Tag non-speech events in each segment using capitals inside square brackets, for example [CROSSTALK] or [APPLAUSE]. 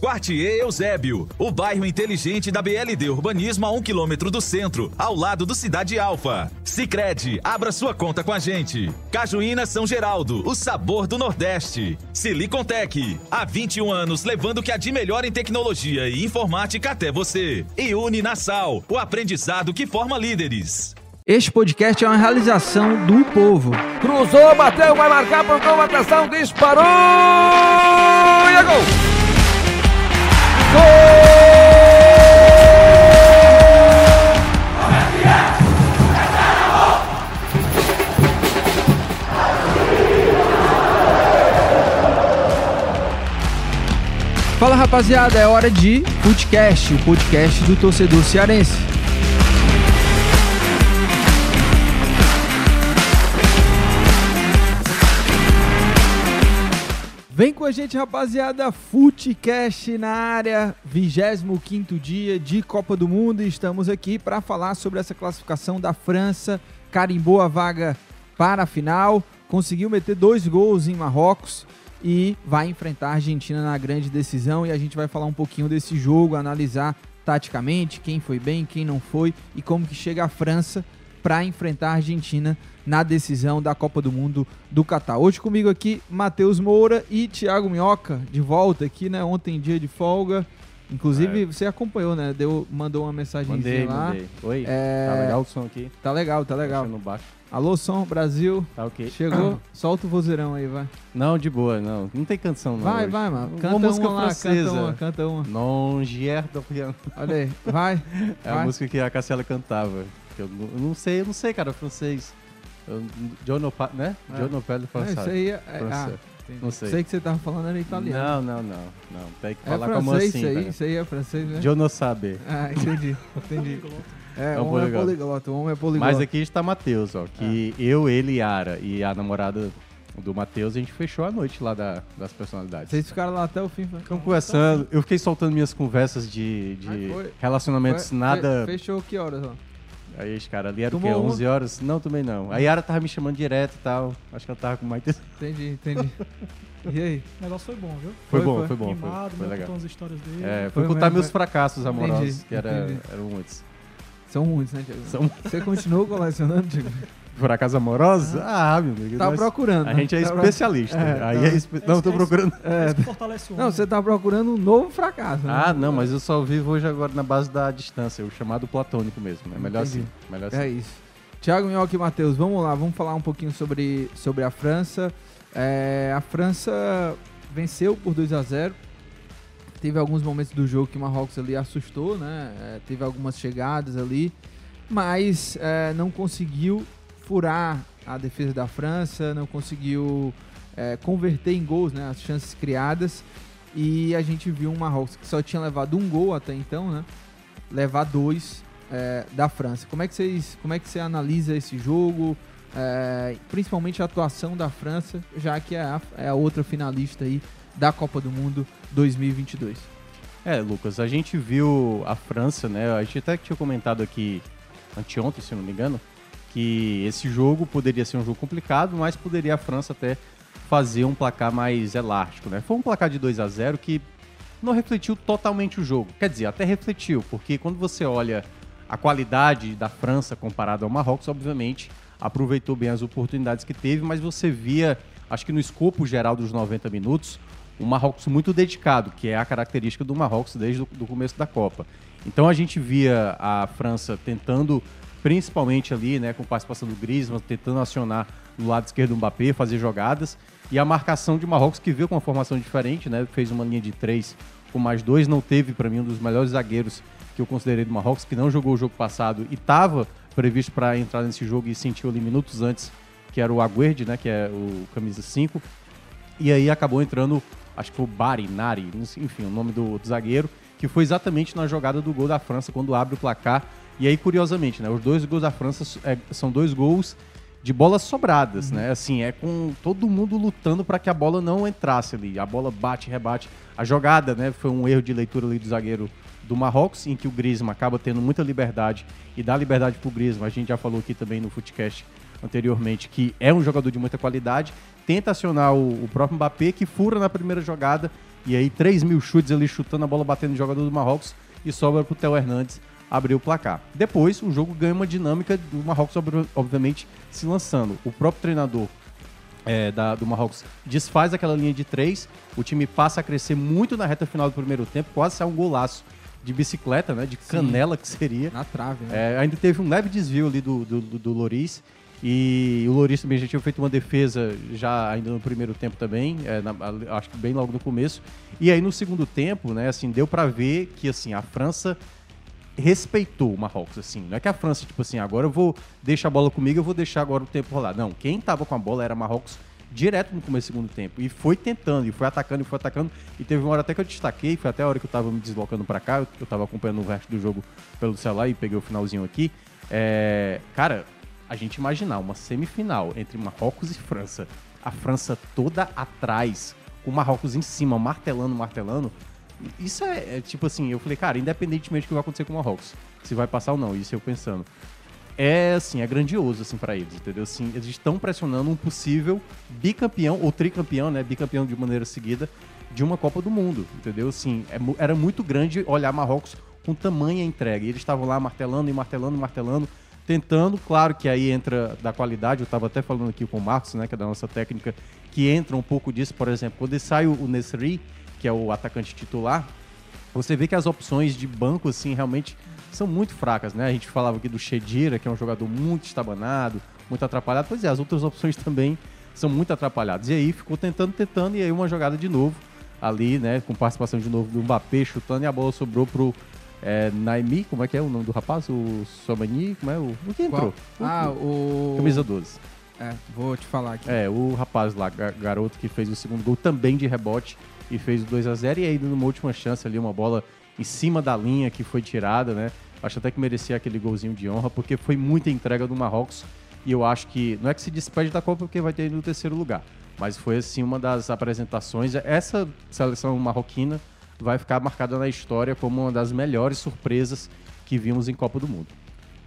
Quartier Eusébio, o bairro inteligente da BLD Urbanismo a um quilômetro do centro, ao lado do Cidade Alfa. Sicredi, abra sua conta com a gente. Cajuína São Geraldo, o sabor do Nordeste. Silicontech, há 21 anos levando o que há de melhor em tecnologia e informática até você. E Uninasal, o aprendizado que forma líderes. Este podcast é uma realização do povo. Cruzou, bateu, vai marcar, pontou uma atenção, disparou! E é gol! Fala rapaziada, é hora de podcast, o podcast do torcedor cearense. Vem com a gente, rapaziada. Futecast na área, 25 dia de Copa do Mundo. E estamos aqui para falar sobre essa classificação da França. Carimbou a vaga para a final, conseguiu meter dois gols em Marrocos e vai enfrentar a Argentina na grande decisão. E a gente vai falar um pouquinho desse jogo, analisar taticamente quem foi bem, quem não foi e como que chega a França para enfrentar a Argentina na decisão da Copa do Mundo do Catar. Hoje comigo aqui, Matheus Moura e Thiago Minhoca, de volta aqui, né? Ontem, dia de folga. Inclusive, é. você acompanhou, né? Deu, mandou uma mensagem lá. Mandei. Oi, é... tá legal o som aqui? Tá legal, tá legal. No baixo. Alô, som, Brasil. Tá ok. Chegou, [CLEARS THROAT] solta o vozeirão aí, vai. Não, de boa, não. Não tem canção, não. Vai, hoje. vai, mano. Canta uma música uma francesa. Lá, canta uma, canta uma. Non Gier do Piano. Olha aí, vai. [LAUGHS] É vai. a música que a Cassiela cantava. Eu não sei, eu não sei, cara, francês. John Pa- né? É. John Pelle É, francês. isso aí é. é- ah. Não sei. Sei que você tava falando era italiano. Não, não, não, não. Tem que É falar como francês assim, isso aí, cara. isso aí é francês, né? Não sabe. Ah, entendi, entendi. [LAUGHS] É, um o homem é poliglota. poliglota, o homem é poliglota. Mas aqui está Matheus, ó. Que eu, ele, Yara e a namorada do Matheus, a gente fechou a noite lá da- das personalidades. Vocês ficaram lá até o fim. foi? Ficamos conversando. Eu fiquei soltando minhas conversas de, de foi. nada. fe- Fechou que horas, ó? Aí os caras ali eram o quê? Tomou uma? 11 horas? Não, também não. A Yara tava me chamando direto e tal. Acho que ela tava com mais. Entendi, entendi. [LAUGHS] E aí? O negócio foi bom, viu? Foi, Foi, bom, foi. foi bom. Foi, Animado, foi né, legal. as histórias dele. É, Foi foi contar mesmo, meus foi. fracassos amorosos, Entendi, que era, entendi. eram muitos. São muitos, né, Diego? São Você continuou colecionando, Diego? Fracassos amorosos? Ah, meu amigo. Tá nós- procurando. A né? gente é Tá pro- especialista. É, Aí tá- é espe- Não, tô procurando. É. Não, você tá procurando um novo fracasso. né? Ah, não, mas eu só vivo hoje agora na base da distância, o chamado platônico mesmo. É melhor Entendi. assim. Melhor assim. É isso. Thiago Minhoca e Matheus, vamos lá, vamos falar um pouquinho sobre, sobre a França. É, a França venceu por 2 a 0 Teve alguns momentos do jogo que o Marrocos ali assustou, né? É, teve algumas chegadas ali, mas é, não conseguiu furar a defesa da França, não conseguiu é, converter em gols né, as chances criadas. E a gente viu um Marrocos que só tinha levado um gol até então, né? Levar dois é, da França. Como é que vocês, como é que você analisa esse jogo? É, principalmente a atuação da França, já que é a, é a outra finalista aí da Copa do Mundo 2022. É, Lucas, a gente viu a França, né? A gente até tinha comentado aqui anteontem, se não me engano, que esse jogo poderia ser um jogo complicado, mas poderia a França até fazer um placar mais elástico, né? Foi um placar de 2 a 0 que não refletiu totalmente o jogo. Quer dizer, até refletiu, porque quando você olha a qualidade da França comparada ao Marrocos, obviamente aproveitou bem as oportunidades que teve, mas você via, acho que no escopo geral dos 90 minutos, um Marrocos muito dedicado, que é a característica do Marrocos desde o começo da Copa. Então a gente via a França tentando, principalmente ali, né, com participação do Griezmann, tentando acionar no lado esquerdo do Mbappé, fazer jogadas, e a marcação de Marrocos que veio com uma formação diferente, né, fez uma linha de três com mais dois, não teve para mim um dos melhores zagueiros que eu considerei do Marrocos, que não jogou o jogo passado e estava previsto para entrar nesse jogo e sentiu ali minutos antes, que era o Aguerd, né, que é o camisa 5. E aí acabou entrando, acho que foi o Barinari, não sei, enfim, o nome do, do zagueiro, que foi exatamente na jogada do gol da França, quando abre o placar. E aí, curiosamente, né, os dois gols da França é, são dois gols de bolas sobradas, né? Assim, é com todo mundo lutando para que a bola não entrasse ali. A bola bate, rebate. A jogada, né, foi um erro de leitura ali do zagueiro do Marrocos, em que o Griezmann acaba tendo muita liberdade e dá liberdade pro Griezmann. A gente já falou aqui também no Footcast anteriormente que é um jogador de muita qualidade. Tenta acionar o, o próprio Mbappé, que fura na primeira jogada. E aí, 3 mil chutes ali chutando a bola, batendo no jogador do Marrocos. E sobra pro Theo Hernandes abrir o placar. Depois, o jogo ganha uma dinâmica do Marrocos, ob- obviamente, se lançando. O próprio treinador é, da- do Marrocos desfaz aquela linha de três, o time passa a crescer muito na reta final do primeiro tempo, quase sai um golaço de bicicleta, né? De canela que seria. Na trave, né? É, ainda teve um leve desvio ali do, do, do, do Loris. E o Loris também já tinha feito uma defesa já ainda no primeiro tempo também, é, na- acho que bem logo no começo. E aí no segundo tempo, né, assim, deu pra ver que assim, a França respeitou o Marrocos, assim. Não é que a França, tipo assim, agora eu vou deixar a bola comigo, eu vou deixar agora o tempo rolar. Não, quem tava com a bola era Marrocos direto no começo do segundo tempo. E foi tentando, e foi atacando, e foi atacando. E teve uma hora até que eu destaquei, foi até a hora que eu tava me deslocando pra cá, eu, tava acompanhando o resto do jogo pelo celular e peguei o finalzinho aqui. É, cara, a gente imaginar uma semifinal entre Marrocos e França, a França toda atrás, o Marrocos em cima, martelando, martelando, isso é, é, tipo assim, eu falei, cara, independentemente do que vai acontecer com o Marrocos, se vai passar ou não, isso eu pensando. É assim, é grandioso assim para eles, entendeu? Assim, eles estão pressionando um possível bicampeão ou tricampeão, né, bicampeão de maneira seguida de uma Copa do Mundo, entendeu? Assim, é era muito grande olhar Marrocos com tamanha entrega. E eles estavam lá martelando e martelando e martelando, tentando, claro que aí entra da qualidade, eu estava até falando aqui com o Marcos, né, que é da nossa técnica, que entra um pouco disso, por exemplo, quando sai o, o Nesri, que é o atacante titular, você vê que as opções de banco, assim, realmente são muito fracas, né? A gente falava aqui do Shedira, que é um jogador muito estabanado, muito atrapalhado. Pois é, as outras opções também são muito atrapalhadas. E aí ficou tentando, tentando, e aí uma jogada de novo ali, né? Com participação de novo do Mbappé chutando e a bola sobrou pro é, Naimi, como é que é o nome do rapaz? O Somani, como é o. O que entrou? Ah, o. Camisa 12. É, vou te falar aqui. É, o rapaz lá, ga- garoto que fez o segundo gol também de rebote e fez o 2 a 0 e aí numa última chance ali uma bola em cima da linha que foi tirada, né? Acho até que merecia aquele golzinho de honra, porque foi muita entrega do Marrocos. E eu acho que não é que se despede da Copa porque vai ter no terceiro lugar, mas foi assim uma das apresentações. Essa seleção marroquina vai ficar marcada na história como uma das melhores surpresas que vimos em Copa do Mundo.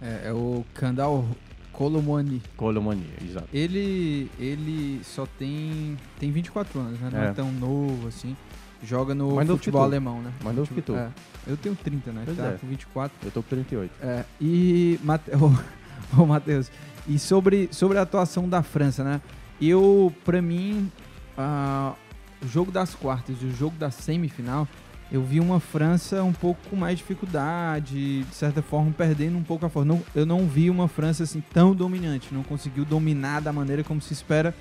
É, é o Kandal Colomani. Colomani, exato. Ele, ele só tem, tem 24 anos, né? Não é, É. tão novo assim. Joga no que futebol alemão, né? Mais novo que tu. É. Eu tenho 30, né? Pois tá é. com 24. Eu tô com 38. É, e, Mate... [LAUGHS] ô, Matheus, e sobre, sobre a atuação da França, né? Eu, pra mim, ah, o jogo das quartas e o jogo da semifinal, eu vi uma França um pouco com mais dificuldade, de certa forma perdendo um pouco a força. Não, eu não vi uma França assim tão dominante, não conseguiu dominar da maneira como se espera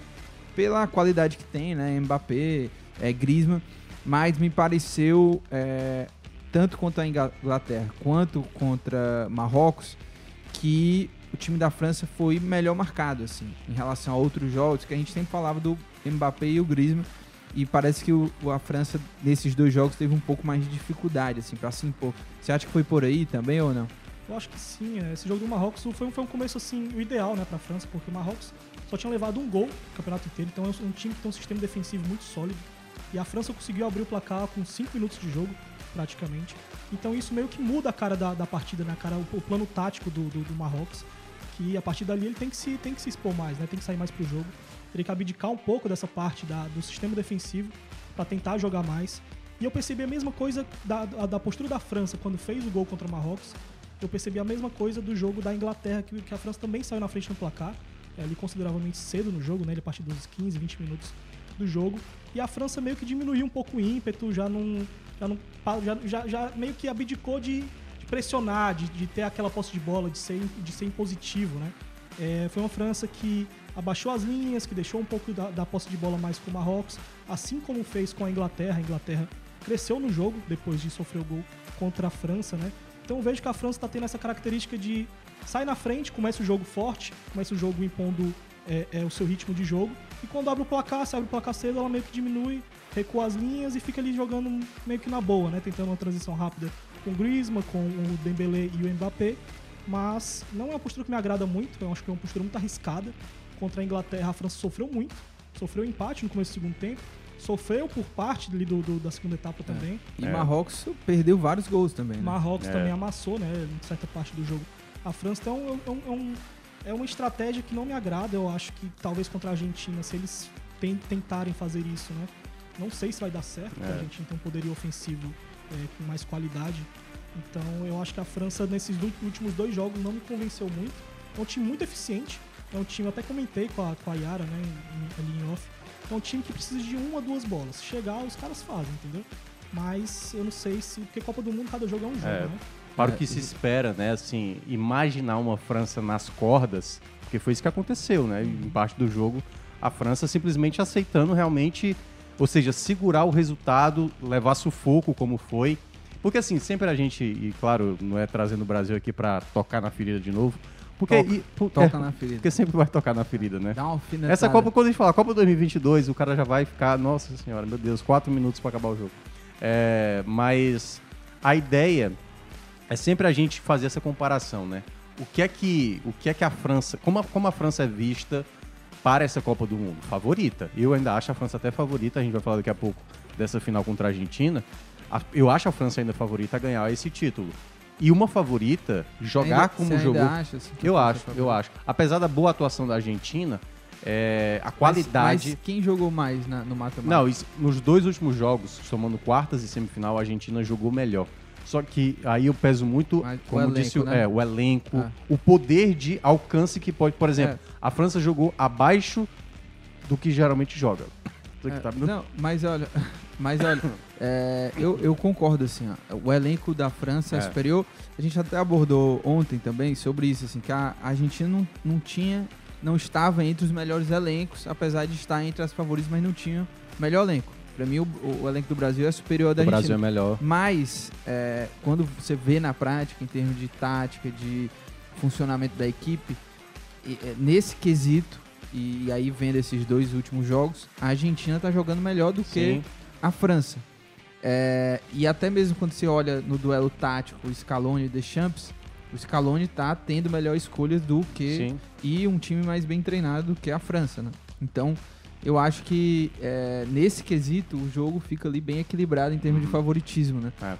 pela qualidade que tem, né? Mbappé, é, Griezmann, mas me pareceu é, tanto contra a Inglaterra quanto contra Marrocos que o time da França foi melhor marcado assim em relação a outros jogos que a gente sempre falava do Mbappé e o Griezmann e parece que o, a França nesses dois jogos teve um pouco mais de dificuldade assim para se impor. Você acha que foi por aí também ou não? Eu acho que sim. é, Esse jogo do Marrocos foi, um- foi um começo assim, o ideal né, para a França, porque o Marrocos só tinha levado um gol no campeonato inteiro, então é um time que tem um sistema defensivo muito sólido. E a França conseguiu abrir o placar com 5 minutos de jogo, praticamente. Então isso meio que muda a cara da, da partida, né? cara, o, o plano tático do, do, do Marrocos. Que a partir dali ele tem que se, tem que se expor mais, né? tem que sair mais pro jogo. Teria que abdicar um pouco dessa parte da, do sistema defensivo para tentar jogar mais. E eu percebi a mesma coisa da, da, postura da França quando fez o gol contra o Marrocos. Eu percebi a mesma coisa do jogo da Inglaterra, que, que a França também saiu na frente no placar, é, ali consideravelmente cedo no jogo, né? Ele a partir dos 15, 20 minutos do jogo. E a França meio que diminuiu um pouco o ímpeto, já não. Já, não, já, já, já meio que abdicou de, de pressionar, de, de ter aquela posse de bola, de ser, de ser impositivo, né? É, foi uma França que abaixou as linhas, que deixou um pouco da, da posse de bola mais com o Marrocos, assim como fez com a Inglaterra. A Inglaterra cresceu no jogo depois de sofrer o gol contra a França, né? Então vejo que a França está tendo essa característica de sai na frente, começa o jogo forte, começa o jogo impondo é, é, o seu ritmo de jogo, e quando abre o placar, se abre o placar cedo, ela meio que diminui, recua as linhas e fica ali jogando meio que na boa, né? Tentando uma transição rápida com o Griezmann, com o Dembélé e o Mbappé, mas não é uma postura que me agrada muito, eu acho que é uma postura muito arriscada. Contra a Inglaterra, a França sofreu muito, sofreu empate no começo do segundo tempo, sofreu por parte ali do, do- da segunda etapa também. E Marrocos perdeu vários gols também. Né? Marrocos É. também amassou, né, em certa parte do jogo. A França então é, um- é um- é uma estratégia que não me agrada. Eu acho que talvez contra a Argentina, se eles ten- tentarem fazer isso, né, não sei se vai dar certo, porque É. a Argentina tem um poderio ofensivo é, com mais qualidade. Então eu acho que a França nesses últimos dois jogos não me convenceu muito. É um time muito eficiente. É um time, eu até comentei com a, com a Yara, né, em- ali em off. É um time que precisa de uma, duas bolas. Se chegar, os caras fazem, entendeu? Mas eu não sei se. Porque Copa do Mundo, cada jogo é um jogo, É, né? para o É, que se espera, né? Assim, imaginar uma França nas cordas, porque foi isso que aconteceu, né? Em parte do jogo, a França simplesmente aceitando realmente, ou seja, segurar o resultado, levar sufoco como foi. Porque assim, sempre a gente, e claro, não é trazendo o Brasil aqui para tocar na ferida de novo, porque Toca. e- por- Toca é, na ferida. Porque sempre vai tocar na ferida, né? Dá uma alfinetada. Essa Copa, quando a gente fala Copa 2022, o cara já vai ficar, nossa senhora, meu Deus, quatro minutos para acabar o jogo. É, mas a ideia é sempre a gente fazer essa comparação, né? O que é que, o que, é que a França, como a, como a França é vista para essa Copa do Mundo? Favorita. Eu ainda acho a França até favorita, a gente vai falar daqui a pouco dessa final contra a Argentina. Eu acho a França ainda favorita a ganhar esse título. E uma favorita, jogar Ainda- como jogou. acha, assim, eu é acho, eu acho. Apesar da boa atuação da Argentina, é, a Mas- qualidade. Mas, quem jogou mais na- no mata-mata? Não, isso- nos dois últimos jogos, somando quartas e semifinal, a Argentina jogou melhor. Só que aí eu peso muito, como elenco, disse, o- né? é, o elenco, Ah. o poder de alcance que pode. Por exemplo, É. a França jogou abaixo do que geralmente joga. É, tá- não, mas olha, mas olha, é, eu, eu concordo assim, ó, o elenco da França é. Superior. A gente até abordou ontem também sobre isso, assim, que a Argentina não, não tinha, não estava entre os melhores elencos, apesar de estar entre as favoritas, mas não tinha o melhor elenco. Pra mim, o, o elenco do Brasil é superior ao da O Argentina. Brasil é melhor. Mas, é, quando você vê na prática, em termos de tática, de funcionamento da equipe, é, nesse quesito, e, aí vendo esses dois últimos jogos, a Argentina tá jogando melhor do que Sim. A França. É, e até mesmo quando você olha no duelo tático, o Scaloni e Deschamps, o Scaloni tá tendo melhor escolhas do que Sim. e um time mais bem treinado do que a França, né? Então, eu acho que é, nesse quesito o jogo fica ali bem equilibrado em termos de favoritismo, né? É.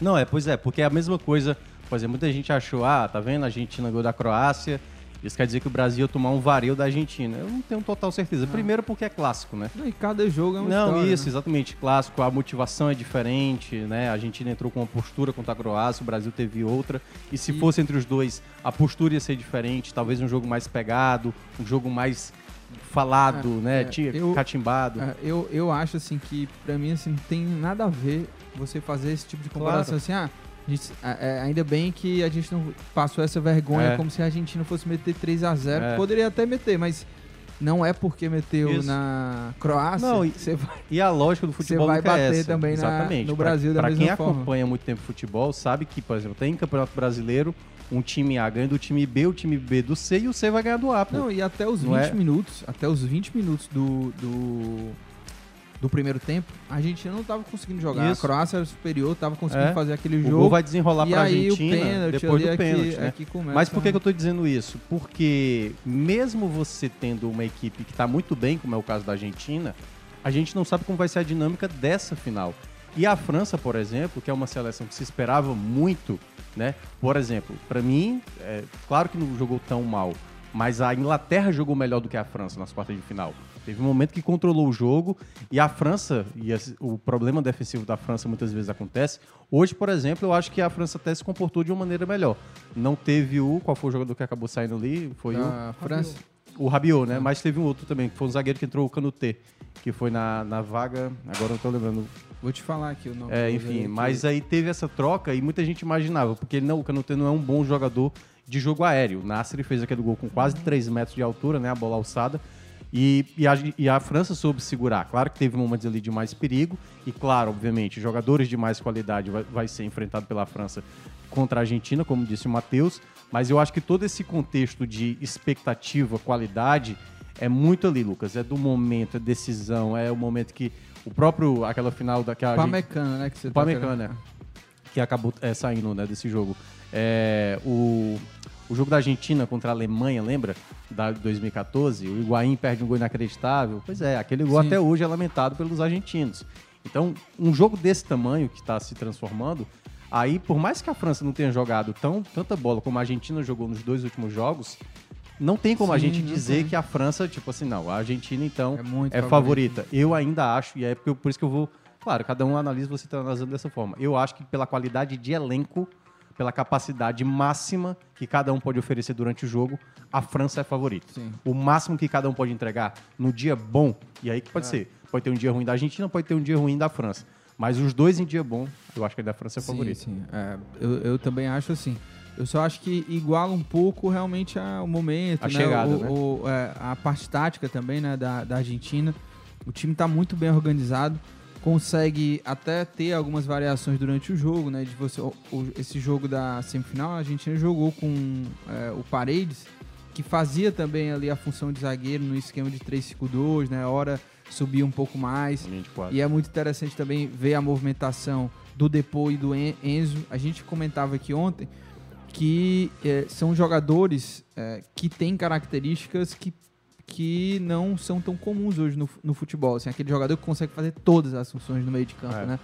Não, é, pois é, porque é a mesma coisa. Por exemplo, muita gente achou, ah, tá vendo? A Argentina ganhou da Croácia. Isso quer dizer que o Brasil ia tomar um vareio da Argentina. Eu não tenho total certeza. Primeiro porque é clássico, né? E cada jogo é uma Não, história, isso, né? exatamente. Clássico, a motivação é diferente, né? A Argentina entrou com uma postura contra a Croácia, o Brasil teve outra. E se fosse entre os dois, a postura ia ser diferente. Talvez um jogo mais pegado, um jogo mais falado, É, né? é, eu- catimbado. É, eu, eu acho assim que, pra mim, assim, não tem nada a ver você fazer esse tipo de comparação Claro. assim, ah. Gente- é, é, ainda bem que a gente não passou essa vergonha É. como se a Argentina fosse meter 3 a 0 É. Poderia até meter, mas não é porque meteu Isso. na Croácia. Não, e- vai, E a lógica do futebol vai é bater essa. também na- no Pra- Brasil da pra mesma quem forma. acompanha muito tempo futebol, sabe que, por exemplo, tem Campeonato Brasileiro, um time A ganha do time B, o time B do C e o C vai ganhar do A. Pô. Não, e até os 20 Não é? minutos, até os 20 minutos do, do, do primeiro tempo, a Argentina não tava conseguindo jogar. Isso. A Croácia era superior, tava conseguindo É. fazer aquele O jogo. gol vai desenrolar pra aí Argentina o pênalti depois do é que- pênalti, né? é que começa Mas por que, a- que eu tô dizendo isso? Porque mesmo você tendo uma equipe que tá muito bem, como é o caso da Argentina, a gente não sabe como vai ser a dinâmica dessa final. E a França, por exemplo, que é uma seleção que se esperava muito, né? Por exemplo, pra mim, é, claro que não jogou tão mal, mas a Inglaterra jogou melhor do que a França nas quartas de final. Teve um momento que controlou o jogo e a França, e o problema defensivo da França muitas vezes acontece. Hoje, por exemplo, eu acho que a França até se comportou de uma maneira melhor. Não teve o. Qual foi o jogador que acabou saindo ali? Foi Da o. França. O Rabiot, né? Mas teve um outro também, que foi um zagueiro que entrou o Canutê, que foi na, na vaga. Agora não tô lembrando. Vou te falar aqui o nome. É, enfim, mas aí teve essa troca e muita gente imaginava, porque não, o Canutê não é um bom jogador de jogo aéreo. O Nasser fez aquele gol com quase 3 metros de altura, né? A bola alçada. E, e, a, e a França soube segurar. Claro que teve momentos ali de mais perigo. E claro, obviamente, jogadores de mais qualidade vai, vai ser enfrentado pela França contra a Argentina, como disse o Matheus. Mas eu acho que todo esse contexto de expectativa, qualidade, é muito ali, Lucas. É do momento, é decisão, é o momento que o próprio, aquela final daquela. Pamecano, né, que você o tá Pamecano, né? Que acabou é, saindo né, desse jogo. É, o, o jogo da Argentina contra a Alemanha, lembra? Da 2014, o Higuaín perde um gol inacreditável. Pois é, aquele gol Sim. até hoje é lamentado pelos argentinos. Então, um jogo desse tamanho que está se transformando, aí, por mais que a França não tenha jogado tão, tanta bola como a Argentina jogou nos dois últimos jogos, não tem como a Sim, gente não dizer que a França, tipo assim, não, a Argentina então É muito é favorita. Eu ainda acho, e é por isso que eu vou. Claro, cada um analisa, você está analisando dessa forma. Eu acho que pela qualidade de elenco, pela capacidade máxima que cada um pode oferecer durante o jogo, a França é favorita. Sim. O máximo que cada um pode entregar no dia bom, e aí que pode É. ser. Pode ter um dia ruim da Argentina, pode ter um dia ruim da França. Mas os dois em dia bom, eu acho que a da França é Sim, favorita. sim. É, eu, eu também acho assim. Eu só acho que iguala um pouco realmente a- o momento, A né? chegada, o, né? o- é, a parte tática também, né, da, da Argentina. O time tá muito bem organizado, consegue até ter algumas variações durante o jogo, né? De você, esse jogo da semifinal, a Argentina jogou com é, o Paredes, que fazia também ali a função de zagueiro no esquema de 3-5-2, né? Hora subia um pouco mais. E é muito interessante também ver a movimentação do Depô e do En- Enzo. A gente comentava aqui ontem que eh, são jogadores eh, que têm características que, que não são tão comuns hoje no, no futebol. Assim, aquele jogador que consegue fazer todas as funções no meio de campo, É. né?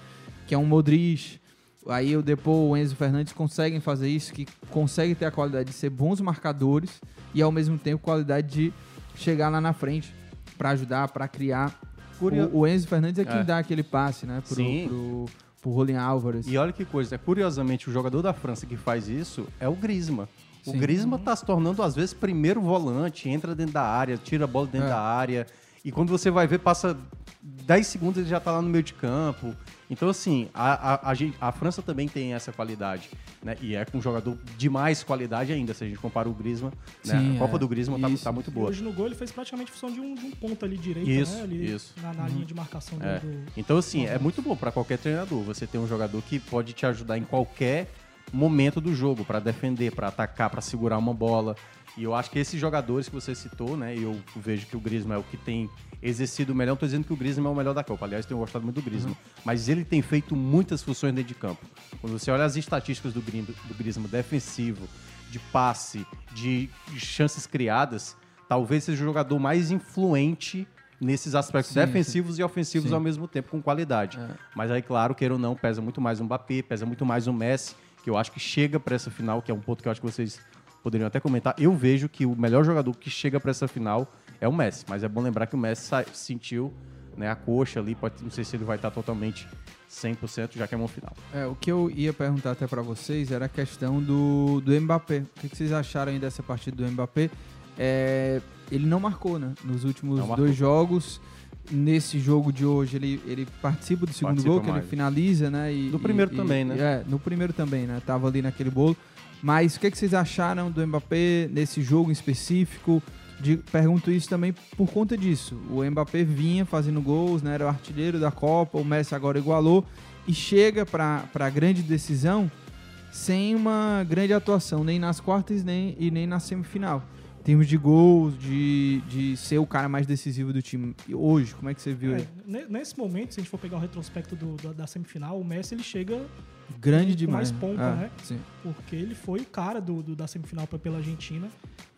Que é um Modric. Aí o Depô, o Enzo Fernandes conseguem fazer isso, que conseguem ter a qualidade de ser bons marcadores e ao mesmo tempo qualidade de chegar lá na frente para ajudar, para criar. Curio- O, o Enzo Fernandes é quem É. dá aquele passe, né? Pro, Sim. pro, pro Rolling Álvares. E olha que coisa, curiosamente, o jogador da França que faz isso é o Griezmann. O Sim. Griezmann tá se tornando, às vezes, primeiro volante, entra dentro da área, tira a bola dentro É. da área. E quando você vai ver, passa 10 segundos ele já tá lá no meio de campo. Então, assim, a, a, a, gente- a França também tem essa qualidade. Né? E é com um jogador de mais qualidade ainda, se a gente compara o Griezmann. Né? Sim, a Copa é. do Griezmann tá, tá muito E boa. hoje no gol ele fez praticamente função de um, de um ponto ali direito, Isso, né? Ali isso. Na, na linha de marcação do- É. do, Então, assim, é muito bom para qualquer treinador. Você ter um jogador que pode te ajudar em qualquer momento do jogo, para defender, para atacar, para segurar uma bola. E eu acho que esses jogadores que você citou, né? Eu vejo que o Griezmann é o que tem exercido melhor. Não estou dizendo que o Griezmann é o melhor da Copa. Aliás, tenho gostado muito do Griezmann. Uhum. Mas ele tem feito muitas funções dentro de campo. Quando você olha as estatísticas do, do Griezmann defensivo, de passe, de chances criadas, talvez seja o jogador mais influente nesses aspectos sim, defensivos sim. e ofensivos sim. ao mesmo tempo, com qualidade. É. Mas aí, claro, queira ou não, pesa muito mais o Mbappé, pesa muito mais o Messi, que eu acho que chega para essa final, que é um ponto que eu acho que vocês poderiam até comentar. Eu vejo que o melhor jogador que chega para essa final é o Messi, mas é bom lembrar que o Messi sentiu né, a coxa ali, pode, não sei se ele vai estar totalmente 100%, já que é uma final. É, o que eu ia perguntar até para vocês era a questão do, do Mbappé. O que, que vocês acharam aí dessa partida do Mbappé? É, ele não marcou, né? Nos últimos dois jogos. Nesse jogo de hoje, ele, ele participa do segundo participa gol, mais. que ele finaliza, né? E, no primeiro e, também, e, né? É, no primeiro também, né? Tava ali naquele bolo. Mas o que, que vocês acharam do Mbappé nesse jogo em específico? De, pergunto isso também por conta disso. O Mbappé vinha fazendo gols, né? Era o artilheiro da Copa, o Messi agora igualou e chega para a grande decisão sem uma grande atuação, nem nas quartas nem, e nem na semifinal. Em termos de gols, de, de ser o cara mais decisivo do time. E hoje, como é que você viu é, Nesse momento, se a gente for pegar o retrospecto do, do, da semifinal, o Messi ele chega grande demais. mais ponta, ah, né? Sim. Porque ele foi o cara do, do da semifinal pela Argentina.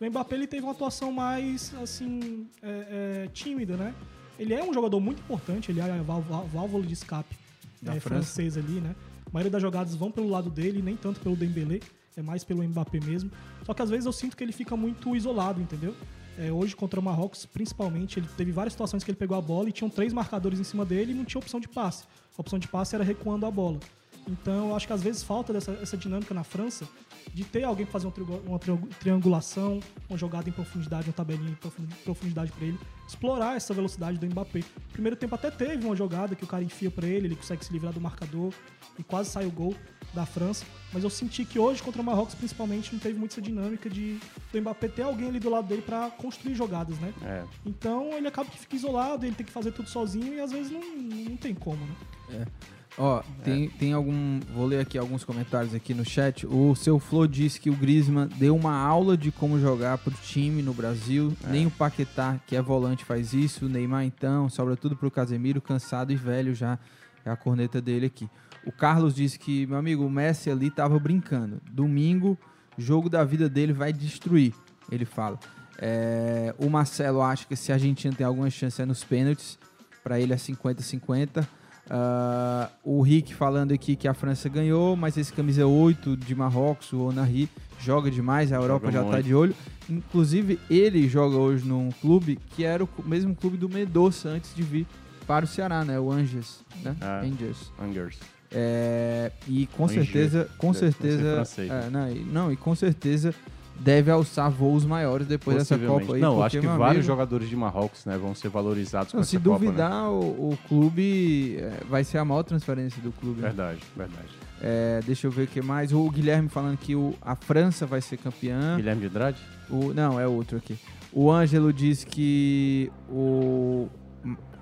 O Mbappé ele teve uma atuação mais, assim, é, é, tímida, né? Ele é um jogador muito importante, ele é a válvula de escape é, francês ali, né? A maioria das jogadas vão pelo lado dele, nem tanto pelo Dembélé é mais pelo Mbappé mesmo. Só que às vezes eu sinto que ele fica muito isolado, entendeu? É, hoje contra o Marrocos, principalmente, ele teve várias situações que ele pegou a bola e tinham três marcadores em cima dele e não tinha opção de passe. A opção de passe era recuando a bola. Então, eu acho que às vezes falta dessa, essa dinâmica na França de ter alguém fazer uma triangulação, uma jogada em profundidade, uma tabelinha em profundidade para ele, explorar essa velocidade do Mbappé. Primeiro tempo até teve uma jogada que o cara enfia para ele, ele consegue se livrar do marcador e quase sai o gol da França, mas eu senti que hoje contra o Marrocos principalmente não teve muito essa dinâmica de do Mbappé ter alguém ali do lado dele para construir jogadas, né? É. Então ele acaba que fica isolado, ele tem que fazer tudo sozinho e às vezes não, não tem como, né? É. Ó, tem, tem algum. Vou ler aqui alguns comentários aqui no chat. O seu Flo disse que o Griezmann deu uma aula de como jogar pro time no Brasil. É. Nem o Paquetá, que é volante, faz isso. O Neymar, então, sobra tudo pro Casemiro, cansado e velho já. É a corneta dele aqui. O Carlos disse que, meu amigo, o Messi ali tava brincando. Domingo, jogo da vida dele vai destruir, ele fala. É, o Marcelo acha que se a Argentina tem alguma chance é nos pênaltis. Para ele é 50-50. Uh, o Rick falando aqui que a França ganhou, mas esse camisa 8 de Marrocos, o Onari, joga demais, a Europa joga já está de olho. Inclusive, ele joga hoje num clube que era o mesmo clube do Medoça antes de vir para o Ceará, né? O Angers, né? Ah, Angers. Angers. É, e com Angers. certeza, com certeza, é, não, não, e com certeza deve alçar voos maiores depois dessa Copa aí. Não, acho que vários amigo, jogadores de Marrocos né, vão ser valorizados não, com Se duvidar, Copa, né? o, o, clube é, vai ser a maior transferência do clube. Né? Verdade, né? verdade. É, deixa eu ver o que mais. O Guilherme falando que o, a França vai ser campeã. Guilherme de Andrade? O, não, é outro aqui. O Ângelo diz que o,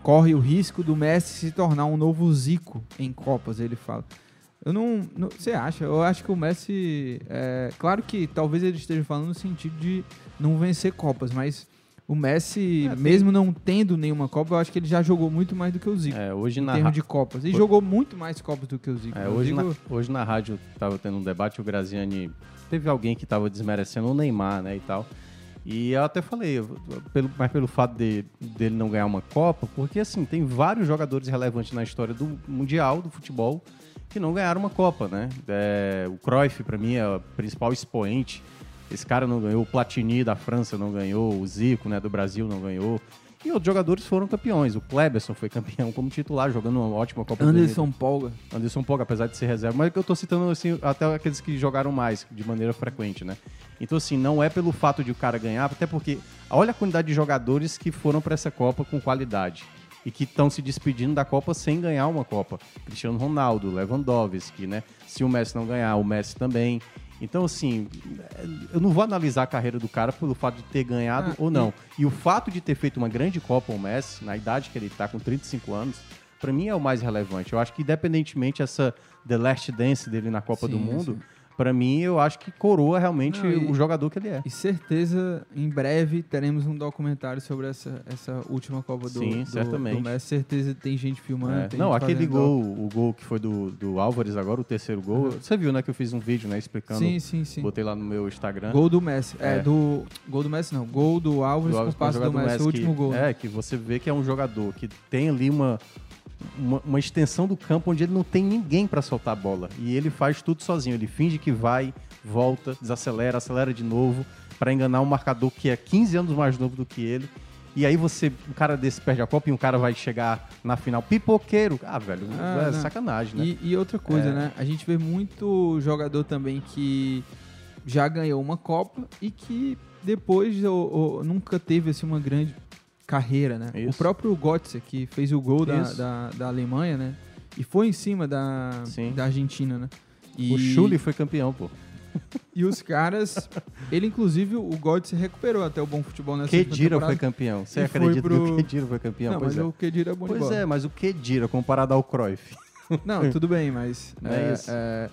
corre o risco do Messi se tornar um novo Zico em Copas, ele fala. Eu não, não. Você acha? Eu acho que o Messi. É, claro que talvez ele esteja falando no sentido de não vencer Copas, mas o Messi, é, mesmo não tendo nenhuma Copa, eu acho que ele já jogou muito mais do que o Zico. É, hoje em na termos de Copas. E jogou muito mais Copas do que o Zico. É, hoje, Zico... na, hoje na rádio estava tendo um debate, o Graziani. Teve alguém que estava desmerecendo o Neymar, né, e tal. E eu até falei, pelo, mas pelo fato de, dele não ganhar uma Copa, porque assim, tem vários jogadores relevantes na história do Mundial, do futebol, que não ganharam uma Copa, né? É, o Cruyff, para mim, é o principal expoente. Esse cara não ganhou, o Platini da França não ganhou, o Zico, né, do Brasil não ganhou. E outros jogadores foram campeões. O Kleberson foi campeão como titular, jogando uma ótima Copa Anderson Polga. Anderson Polga, apesar de ser reserva. Mas eu tô citando, assim, até aqueles que jogaram mais, de maneira frequente, né? Então, assim, não é pelo fato de o cara ganhar, até porque olha a quantidade de jogadores que foram para essa Copa com qualidade e que estão se despedindo da Copa sem ganhar uma Copa. Cristiano Ronaldo, Lewandowski, né? Se o Messi não ganhar, o Messi também. Então, assim, eu não vou analisar a carreira do cara pelo fato de ter ganhado ah, ou não. E... e... o fato de ter feito uma grande Copa, o Messi, na idade que ele está, com 35 anos, para mim é o mais relevante. Eu acho que, independentemente essa The Last Dance dele na Copa sim, do Mundo, sim Pra mim, eu acho que coroa realmente Não, e- o jogador que ele é. E certeza, em breve, teremos um documentário sobre essa, essa última Copa do, Sim, do, certamente. do Messi. Certeza tem gente filmando. É. tem Não, gente aquele gol, o gol que foi do, do Álvares agora, o terceiro gol. Uhum. Você viu, né, que eu fiz um vídeo, né, explicando. Sim, sim, sim. Botei lá no meu Instagram. Gol do Messi. É, É. do. Gol do Messi não. Gol do Álvares do com Alves o passe do jogador Messi, o último que, gol. né? É, que você vê que é um jogador que tem ali uma, uma, uma extensão do campo onde ele não tem ninguém para soltar a bola. E ele faz tudo sozinho. Ele finge que vai, volta, desacelera, acelera de novo para enganar um marcador que é 15 anos mais novo do que ele. E aí você, um cara desse perde a Copa e um cara vai chegar na final pipoqueiro. Ah, velho, Ah, é não. sacanagem, né? E, e outra coisa, É. né? A gente vê muito jogador também que já ganhou uma Copa e que depois ou, ou nunca teve assim, uma grande carreira, né? O Isso. próprio Götze, que fez o gol da, da, da Alemanha, né? E foi em cima da, da Argentina, né? E, O Schulli foi campeão, pô. [LAUGHS] E os caras... ele, inclusive, o Götze recuperou até o bom futebol nessa Kedira foi campeão. Você acredita pro- que o Kedira foi campeão? Não, pois mas é. o Kedira é bom Pois é, mas o Kedira comparado ao Cruyff. [LAUGHS] Não, tudo bem, mas... Não é isso? é,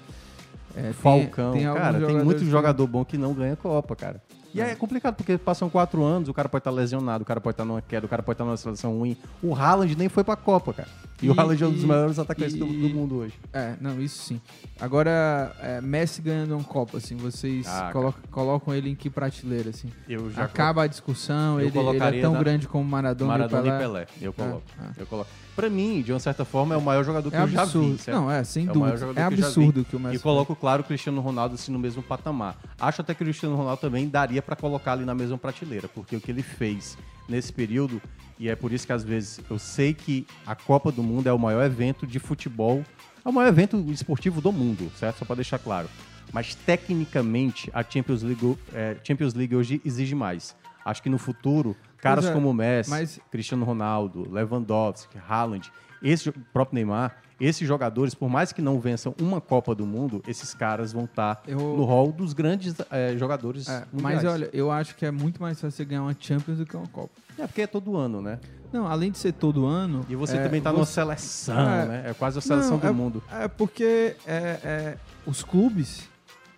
é, tem- Falcão, tem alguns cara, tem muito que- jogador bom que não ganha Copa, cara. E é complicado, porque passam quatro anos, o cara pode estar lesionado, o cara pode estar numa queda, o cara pode estar numa seleção ruim. O Haaland nem foi pra Copa, cara. E, o Haaland é um dos e- maiores atacantes do, e- do mundo hoje. É, não, isso sim. Agora, é, Messi ganhando uma Copa, assim, vocês Ah, colocam, colocam ele em que prateleira, assim? Eu já Acaba a discussão, ele, ele é tão na- grande como Maradona, Maradona e e Pelé. Pelé. Eu coloco. Ah, ah. Eu coloco. Pra mim, de uma certa forma, é o maior jogador que É eu já vi. certo? Não, é, sem o dúvida. É que absurdo vi. que o Messi E coloco, claro, o Cristiano Ronaldo assim, no mesmo patamar. Acho até que o Cristiano Ronaldo também daria pra colocar ali na mesma prateleira, porque o que ele fez nesse período, e é por isso que às vezes eu sei que a Copa do Mundo é o maior evento de futebol, é o maior evento esportivo do mundo, certo? Só pra deixar claro. Mas tecnicamente a Champions League, é, Champions League hoje exige mais. Acho que no futuro, caras é, como Messi, mas- Cristiano Ronaldo, Lewandowski, Haaland, esse próprio Neymar, esses jogadores, por mais que não vençam uma Copa do Mundo, esses caras vão estar Eu- no hall dos grandes eh, jogadores É, mundiais. mas olha, eu acho que é muito mais fácil você ganhar uma Champions do que uma Copa. É porque é todo ano, né? Não, além de ser todo ano. E você é, também tá numa você- seleção, né? É quase a seleção Não, do é- mundo. É porque é, é, os clubes,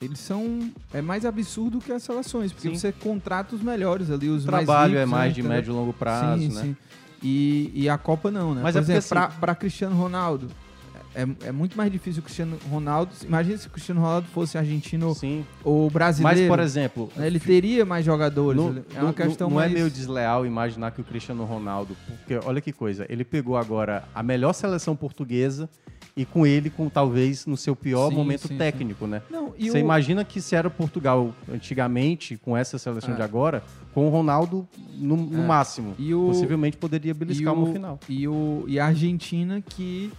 eles são. É mais absurdo que as seleções, porque Sim. você contrata os melhores ali, os O mais trabalho é ricos, mais né, de entendeu? médio e longo prazo, sim, né? Sim. E, e a Copa não, né? Mas Por é exemplo, assim- pra Cristiano Ronaldo, é, é muito mais difícil o Cristiano Ronaldo. Imagina se o Cristiano Ronaldo fosse argentino ou brasileiro. Mas, por exemplo, né, ele teria mais jogadores. No- é no- uma questão não mais. é meio desleal imaginar que o Cristiano Ronaldo, porque olha que coisa, ele pegou agora a melhor seleção portuguesa e com ele, com talvez no seu pior Sim, momento sim, técnico, né? Não, Você o- imagina que se era Portugal antigamente, com essa seleção É. de agora, com o Ronaldo no, no É. máximo, E o- possivelmente poderia beliscar e o- uma final. E, o, e a Argentina que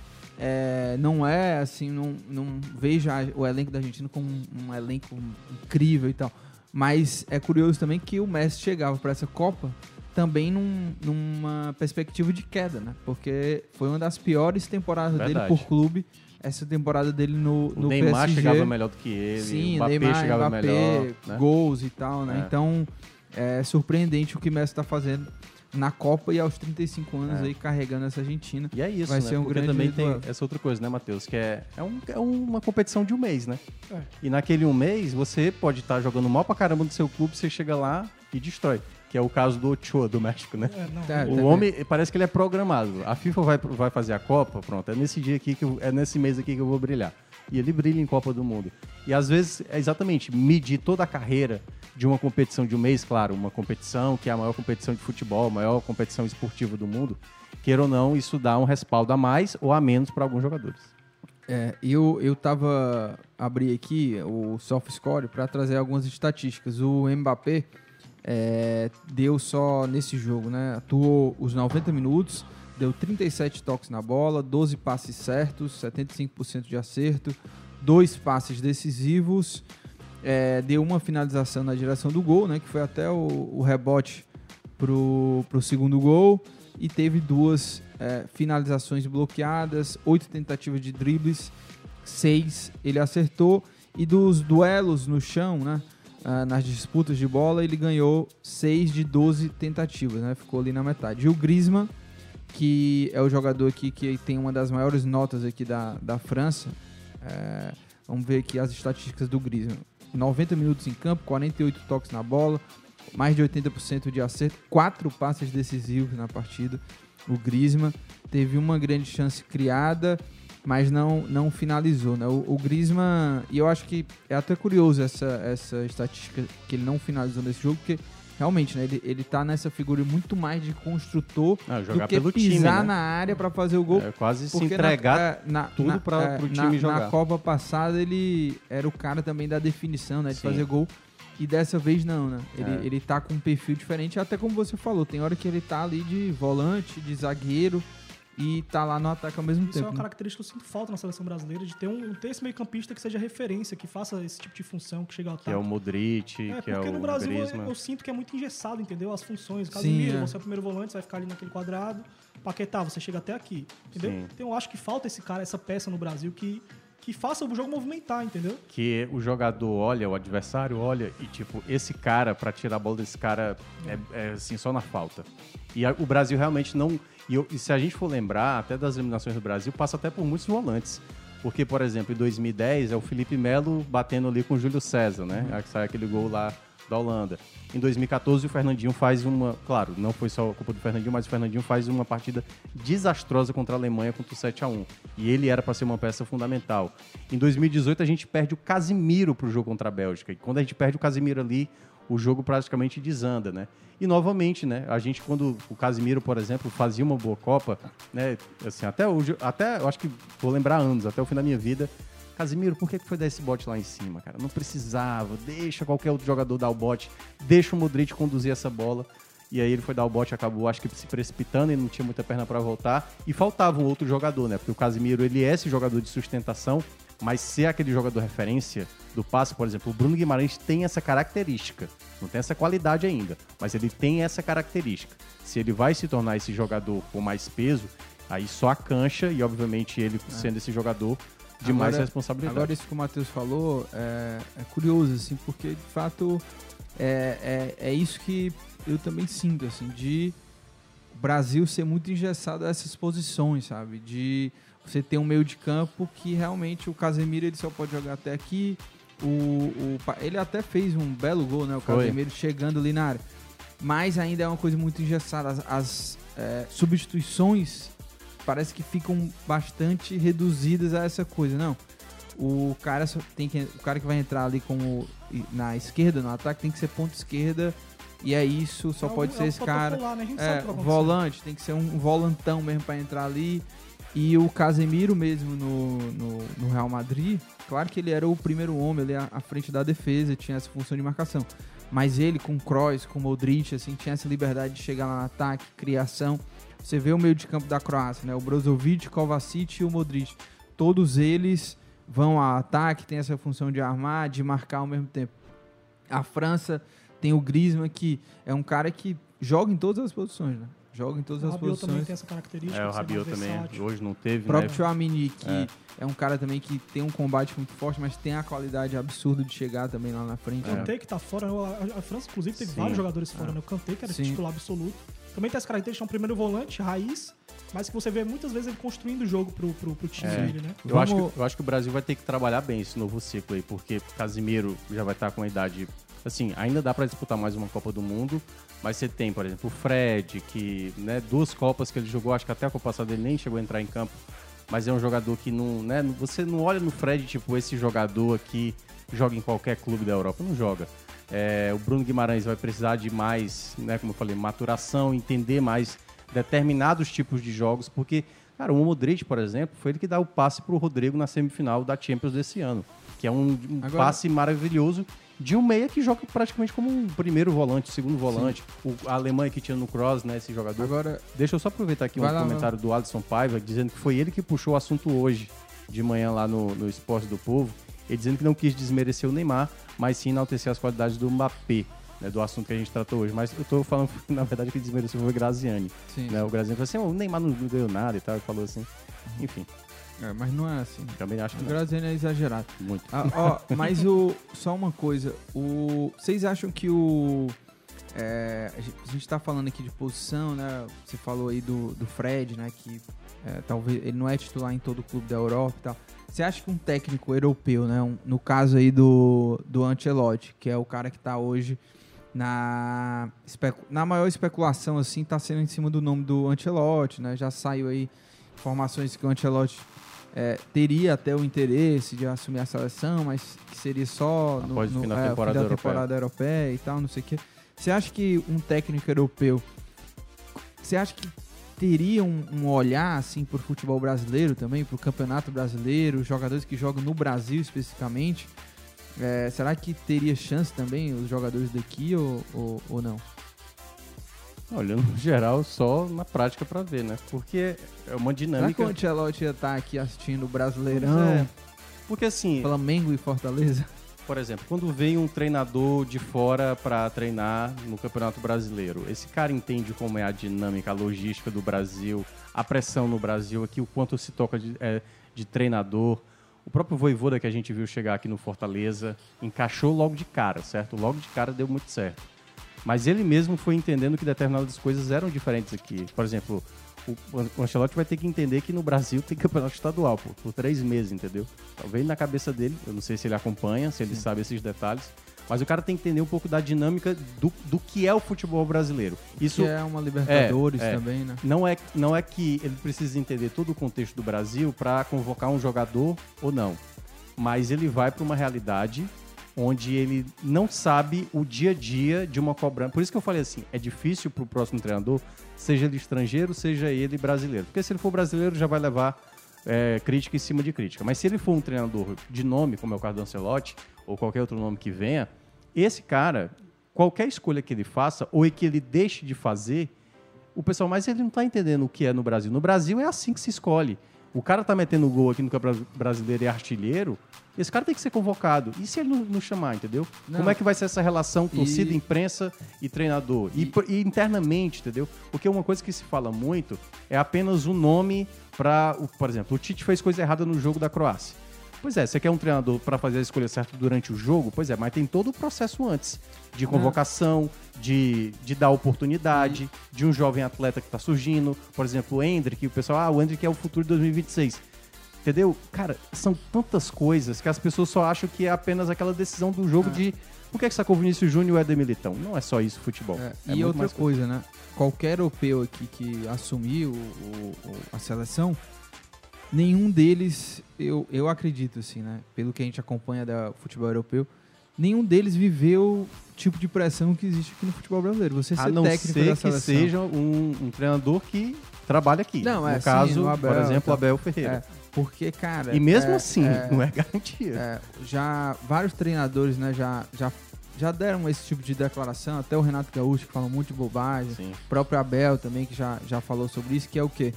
é, não é assim, não, não vejo a- o elenco da Argentina como um, um elenco incrível e tal. Mas é curioso também que o Messi chegava para essa Copa também num- numa perspectiva de queda, né? Porque foi uma das piores temporadas dele Verdade. por clube. Essa temporada dele no, O no Neymar PSG. chegava melhor do que ele, Sim, o Mbappé Neymar, chegava Mbappé, melhor, né? gols e tal, né? É. Então, é surpreendente o que o Messi está fazendo na Copa e aos 35 anos É. aí carregando essa Argentina. E é isso, Vai né? ser um Porque grande também tem essa outra coisa, né, Matheus? Que é, é, um- é uma competição de um mês, né? É. E naquele um mês, você pode estar jogando mal pra caramba no seu clube, você chega lá e destrói. Que é o caso do Ochoa, do México, né? É, não. É, o também. homem, parece que ele é programado. A FIFA vai, vai fazer a Copa, pronto, é nesse dia aqui, que eu- é nesse mês aqui que eu vou brilhar. E ele brilha em Copa do Mundo. E às vezes, é exatamente, medir toda a carreira de uma competição de um mês, claro, uma competição que é a maior competição de futebol, a maior competição esportiva do mundo, queira ou não, isso dá um respaldo a mais ou a menos para alguns jogadores. É, eu, eu tava. Abri aqui o SoftScore para trazer algumas estatísticas. O Mbappé é, deu só nesse jogo, né? Atuou os 90 minutos, deu 37 toques na bola, 12 passes certos, 75% de acerto, dois passes decisivos, é, deu uma finalização na direção do gol, né? Que foi até o, o rebote pro, pro segundo gol. E teve duas é, finalizações bloqueadas, oito tentativas de dribles, seis ele acertou. E dos duelos no chão, né? ah, nas disputas de bola, ele ganhou 6 de 12 tentativas, né? Ficou ali na metade. E o Griezmann, que é o jogador aqui que tem uma das maiores notas aqui da, da França, é, Vamos ver aqui as estatísticas do Griezmann. 90 minutos em campo, 48 toques na bola, mais de 80% de acerto, quatro passes decisivos na partida. O Griezmann teve uma grande chance criada, mas não, não finalizou, né? O, o Griezmann, e eu acho que é até curioso essa, essa estatística que ele não finalizou nesse jogo, porque realmente, né, ele, ele tá nessa figura muito mais de construtor Ah, do que pelo pisar time, né? na área para fazer o gol. É, quase se entregar na, é, na, tudo na, pra- é, pro na- time jogar. Na Copa passada ele era o cara também da definição, né, de Sim. fazer gol. E dessa vez não, né? Ele, É. ele tá com um perfil diferente, até como você falou, tem hora que ele tá ali de volante, de zagueiro e tá lá no ataque ao mesmo Isso é tempo. uma né? característica que eu sinto falta na seleção brasileira, de ter um, ter esse meio campista que seja referência, que faça esse tipo de função, que chega ao Que é o ataque. Modric, É, que é porque o no Brasil eu, eu sinto que é muito engessado, entendeu? As funções. Sim, Casemiro, é. você é o primeiro volante, você vai ficar ali naquele quadrado. Paquetá, você chega até aqui, entendeu? Sim. Então eu acho que falta esse cara, essa peça no Brasil que, que faça o jogo movimentar, entendeu? que o jogador olha, o adversário olha e, tipo, esse cara, pra tirar a bola desse cara, é, é, assim, só na falta. E a- o Brasil realmente não. E, eu- e se a gente for lembrar, até das eliminações do Brasil, passa até por muitos volantes. Porque, por exemplo, em 2010 é o Felipe Melo batendo ali com o Júlio César, né? Que sai aquele gol lá da Holanda. Em 2014 o Fernandinho faz uma, claro, não foi só a culpa do Fernandinho, mas o Fernandinho faz uma partida desastrosa contra a Alemanha contra o 7 a 1 E ele era para ser uma peça fundamental. Em 2018 a gente perde o Casimiro pro jogo contra a Bélgica. E quando a gente perde o Casimiro ali, o jogo praticamente desanda, né? E novamente, né? A gente quando o Casimiro, por exemplo, fazia uma boa Copa, né? Assim, até hoje, até eu acho que vou lembrar anos, até o fim da minha vida, Casimiro, por que foi dar esse bote lá em cima, cara? Não precisava, deixa qualquer outro jogador dar o bote, deixa o Modric conduzir essa bola. E aí ele foi dar o bote, acabou, acho que se precipitando, ele não tinha muita perna para voltar. E faltava um outro jogador, né? Porque o Casimiro, ele é esse jogador de sustentação, mas ser aquele jogador referência do passe, por exemplo, o Bruno Guimarães tem essa característica. Não tem essa qualidade ainda, mas ele tem essa característica. Se ele vai se tornar esse jogador com mais peso, aí só a cancha e, obviamente, ele sendo esse jogador de mais Agora- responsabilidade. Agora, isso que o Matheus falou é, é curioso, assim, porque de fato é, é, é isso que eu também sinto, assim, de o Brasil ser muito engessado a essas posições, sabe? De você ter um meio de campo que realmente o Casemiro ele só pode jogar até aqui. O, o ele até fez um belo gol, né? O Foi. Casemiro chegando ali na área. Mas ainda é uma coisa muito engessada. As, as, é, substituições parece que ficam bastante reduzidas a essa coisa. Não. O cara só tem que o cara que vai entrar ali como na esquerda no ataque tem que ser ponta esquerda e é isso, só É um- pode é ser um esse cara. protocolar, né? A gente É, volante, tem que ser um volantão mesmo pra entrar ali. E o Casemiro mesmo no, no, no Real Madrid, claro que ele era o primeiro homem à, à frente da defesa, tinha essa função de marcação. Mas ele com Kroos, com Modric, assim, tinha essa liberdade de chegar lá no ataque, criação. Você vê o meio de campo da Croácia, né? O Brozovic, Kovacic e o Modric. Todos eles vão ao ataque, tem essa função de armar, de marcar ao mesmo tempo. A França tem o Griezmann, que é um cara que joga em todas as posições, né? Joga em todas O as Rabiot também posições. tem essa característica. É, o Rabiot também versátil. hoje não teve, O próprio né? Chouamini, que É. é. um cara também que tem um combate muito forte, mas tem a qualidade absurda de chegar também lá na frente. O Kanté que tá fora, né? a, França inclusive teve Sim. vários jogadores fora, É. né? O Kanté que era Sim. titular absoluto. Também tem essa característica, é um primeiro volante, raiz, mas que você vê muitas vezes ele construindo o jogo pro, pro, pro time É. dele, né? Eu, acho que, eu acho que o Brasil vai ter que trabalhar bem esse novo ciclo aí, porque Casimiro já vai estar com a idade. Assim, ainda dá para disputar mais uma Copa do Mundo, mas você tem, por exemplo, o Fred, que, né, duas Copas que ele jogou, acho que até a Copa passada ele nem chegou a entrar em campo, mas é um jogador que não, né, você não olha no Fred, tipo, esse jogador aqui joga em qualquer clube da Europa, não joga. É, o Bruno Guimarães vai precisar de mais, né, como eu falei, maturação, entender mais determinados tipos de jogos, porque, cara, o Modric, por exemplo, foi ele que dá o passe pro Rodrigo na semifinal da Champions desse ano, que é um, um Agora- passe maravilhoso de um meia que joga praticamente como um primeiro volante, segundo volante. O, a Alemanha que tinha no Cross, né, esse jogador. Agora, Deixa eu só aproveitar aqui um lá, comentário do Alisson Paiva, dizendo que foi ele que puxou o assunto hoje, de manhã lá no, no Esporte do Povo, ele dizendo que não quis desmerecer o Neymar, mas sim enaltecer as qualidades do Mbappé, né, do assunto que a gente tratou hoje. Mas eu tô falando, [LAUGHS] na verdade, que desmereceu foi o Graziani. Sim, né? sim. O Graziani falou assim, "Oh, o Neymar não ganhou nada e tal, ele falou assim. Enfim, É, mas não é assim. também acho que O. Graziano é exagerado. Muito. Ah, ó, [LAUGHS] mas o, só uma coisa. O, vocês acham que o, é, a gente- tá falando aqui de posição, né? Você falou aí do, do Fred, né? Que é, talvez ele não é titular em todo o clube da Europa e tal. Você acha que um técnico europeu, né? um- no caso aí do, do Ancelotti, que é o cara que tá hoje na, na maior especulação, assim, tá sendo em cima do nome do Ancelotti, né? Já saiu aí informações que o Ancelotti é, teria até o interesse de assumir a seleção, mas que seria só no, Após o no- da é, temporada da europeia. temporada europeia e tal, não sei o quê. Você acha que um técnico europeu, você acha que teria um, um olhar assim pro futebol brasileiro também, pro campeonato brasileiro, jogadores que jogam no Brasil especificamente? É, será que teria chance também os jogadores daqui ou, ou, ou não? Olhando no geral, só na prática pra ver, né? Porque é uma Será que dinâmica. o Ancelotti ia estar aqui assistindo o Brasileirão, é. Porque assim, Flamengo e Fortaleza? por exemplo, quando vem um treinador de fora pra treinar no Campeonato Brasileiro, esse cara entende como é a dinâmica, a logística do Brasil, a pressão no Brasil aqui, o quanto se toca de, é, de treinador. O próprio Voivoda que a gente viu chegar aqui no Fortaleza encaixou logo de cara, certo? Logo de cara deu muito certo. Mas ele mesmo foi entendendo que determinadas coisas eram diferentes aqui. Por exemplo, o, Ancelotti vai ter que entender que no Brasil tem [LAUGHS] campeonato estadual, pô, por três meses, entendeu? Talvez na cabeça dele, eu não sei se ele acompanha, se ele sabe esses detalhes, mas o cara tem que entender um pouco da dinâmica do, do que é o futebol brasileiro. Isso que é uma Libertadores é, é. também, né? Não é, não é que ele precisa entender todo o contexto do Brasil para convocar um jogador ou não. Mas ele vai para uma realidade onde ele não sabe o dia a dia de uma cobrança. Por isso que eu falei assim, é difícil para o próximo treinador, seja ele estrangeiro, seja ele brasileiro. Porque se ele for brasileiro, já vai levar é, crítica em cima de crítica. Mas se ele for um treinador de nome, como é o caso do Ancelotti, ou qualquer outro nome que venha, esse cara, qualquer escolha que ele faça, ou que ele deixe de fazer, o pessoal, mas ele não tá entendendo o que é no Brasil. No Brasil é assim que se escolhe. O cara tá metendo gol aqui no Campeonato Brasileiro e é artilheiro, esse cara tem que ser convocado. E se ele não, não chamar, entendeu? Não. Como é que vai ser essa relação torcida, E- imprensa e treinador? E, por- e internamente, entendeu? Porque uma coisa que se fala muito é apenas um nome para, por exemplo, o Tite fez coisa errada no jogo da Croácia. Pois é, você quer um treinador para fazer a escolha certa durante o jogo? Pois é, mas tem todo o processo antes de convocação, de, de dar oportunidade, de um jovem atleta que está surgindo. Por exemplo, o Hendrick, o pessoal, ah, o Hendrick é o futuro de 2026. Entendeu? Cara, são tantas coisas que as pessoas só acham que é apenas aquela decisão do jogo de por que, que sacou o Vinícius Júnior e o Éder Militão? Não é só isso futebol. É, É e outra mais coisa, né? Qualquer europeu aqui que assumiu o- o- a seleção, nenhum deles, eu, eu acredito, assim, né? Pelo que a gente acompanha do futebol europeu, nenhum deles viveu o tipo de pressão que existe aqui no futebol brasileiro. Você A ser não técnico ser da que seleção. seja um, um treinador que trabalha aqui. Não, é, no sim, caso, no Abel, por exemplo, então. Abel Ferreira. É, porque, cara. E mesmo é- assim, é- não é garantia. é, já vários treinadores, né, já, já, já deram esse tipo de declaração, até o Renato Gaúcho que fala muito de bobagem, Sim. o próprio Abel também que já, já falou sobre isso, que é o quê?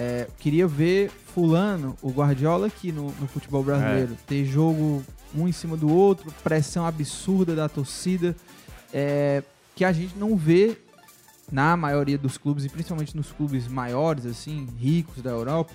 É, queria ver fulano, o Guardiola aqui no, no futebol brasileiro, ter jogo um em cima do outro, pressão absurda da torcida, é, que a gente não vê na maioria dos clubes, e principalmente nos clubes maiores, assim, ricos da Europa,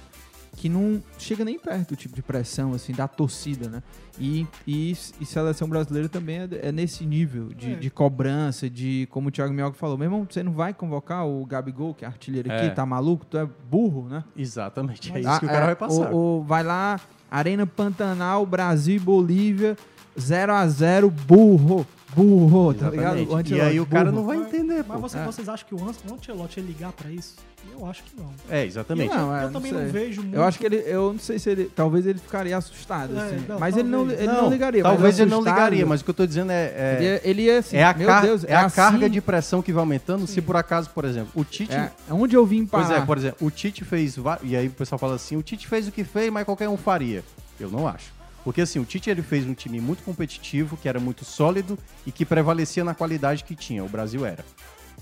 que não chega nem perto do tipo de pressão, assim, da torcida, né? E, e, e seleção brasileira também é, é nesse nível de, É. de cobrança, de, como o Thiago Mioca falou, meu irmão, você não vai convocar o Gabigol, que é artilheiro aqui, É. tá maluco? Tu é burro, né? Exatamente, é isso que o cara Ah, vai passar. Ou, ou vai lá, Arena Pantanal, Brasil e Bolívia, 0 a 0 burro, burro, tá ligado? E aí o cara burro. não vai Mas- entender, Mas pô. você- É. vocês acham que o An- o Ancelotti ia ligar pra isso? Eu acho que não. É, exatamente. Não, é, eu também não, vejo muito. Eu acho que ele, eu não sei se ele, talvez ele ficaria assustado, É, assim. não, mas ele não, ele não, ligaria. Talvez mas ele não ligaria, mas o que eu tô dizendo é. é- Ele ia, ele ia assim, é a, meu car- Deus, é a assim, carga de pressão que vai aumentando. Se por acaso, por exemplo, o Tite. É, onde eu vim parar. Pois é, por exemplo, o Tite fez. E aí o pessoal fala assim: o Tite fez o que fez, mas qualquer um faria. Eu não acho. Porque assim, o Tite ele fez um time muito competitivo, que era muito sólido e que prevalecia na qualidade que tinha. O Brasil era.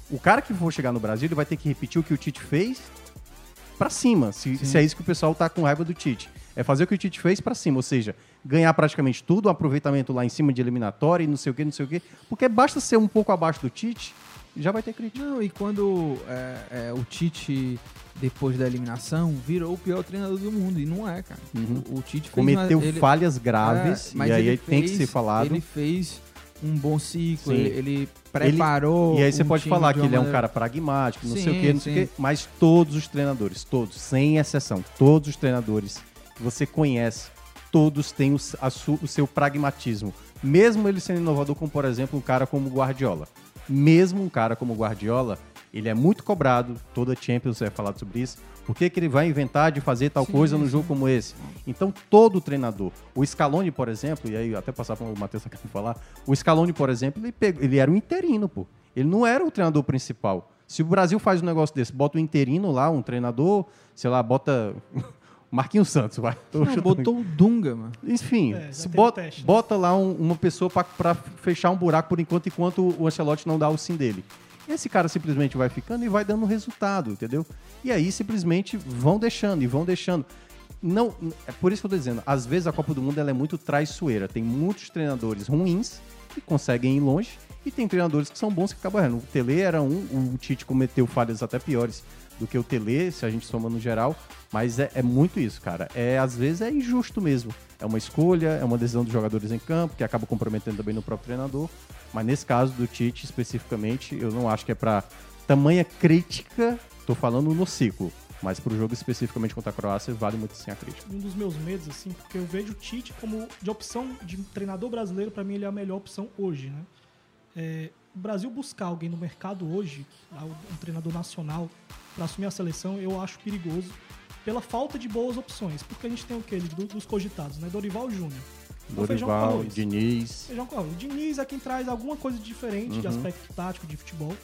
O cara que for chegar no Brasil, ele vai ter que repetir o que o Tite fez pra cima, se, se é isso que o pessoal tá com raiva do Tite. É fazer o que o Tite fez pra cima, ou seja, ganhar praticamente tudo, um aproveitamento lá em cima de eliminatória e não sei o que, não sei o que. Porque basta ser um pouco abaixo do Tite, já vai ter crítica. Não, e quando é, é, o Tite, depois da eliminação, virou o pior treinador do mundo. E não é, cara. Uhum. O, o Tite fez Cometeu uma- ele- falhas graves, É, mas e aí ele tem que fez- ser falado. Ele fez um bom ciclo, Sim. ele, ele preparou. Ele- e aí você um pode falar que ele é um maneira- cara pragmático, não sei o Sim, quê, não sei o sim. quê, mas todos os treinadores, todos, sem exceção, todos os treinadores que você conhece, todos têm o, su- o seu pragmatismo. Mesmo ele sendo inovador, como por exemplo um cara como o Guardiola. Mesmo um cara como o Guardiola, ele é muito cobrado, toda Champions é falado sobre isso. Por que, que ele vai inventar de fazer tal Sim, coisa no sim. jogo como esse? Então, todo treinador, o Scaloni, por exemplo, e aí até passar para o Matheus aqui falar, o Scaloni, por exemplo, ele, pegou, ele era um interino, pô. Ele não era o treinador principal. Se o Brasil faz um negócio desse, bota um interino lá, um treinador, sei lá, bota Marquinhos Santos, vai. Não, botou o Dunga, mano. enfim, É, se bota, teste, né? bota lá um- uma pessoa para fechar um buraco por enquanto, enquanto o Ancelotti não dá o sim dele. Esse cara simplesmente vai ficando e vai dando resultado, entendeu? E aí simplesmente vão deixando e vão deixando. Não, é por isso que eu tô dizendo, às vezes a Copa do Mundo ela é muito traiçoeira. Tem muitos treinadores ruins que conseguem ir longe e tem treinadores que são bons que acabam errando. O Tele era um, o Tite cometeu falhas até piores do que o Tele, se a gente soma no geral, mas é, é muito isso, cara. É às vezes é injusto mesmo. É uma escolha, é uma decisão dos jogadores em campo que acaba comprometendo também no próprio treinador. Mas nesse caso do Tite especificamente, eu não acho que é pra tamanha crítica. Tô falando no ciclo, mas pro jogo especificamente contra a Croácia vale muito sim a crítica. um dos meus medos, assim, porque eu vejo o Tite como de opção de treinador brasileiro, pra mim ele é a melhor opção hoje, né? É, o Brasil buscar alguém no mercado hoje, um treinador nacional, pra assumir a seleção, eu acho perigoso pela falta de boas opções. Porque a gente tem o quê? Do- Dos cogitados, né? Dorival Júnior. O feijão com Dorival, arroz. Diniz. Feijão com arroz. O Diniz é quem traz alguma coisa diferente de Uhum. aspecto tático de futebol,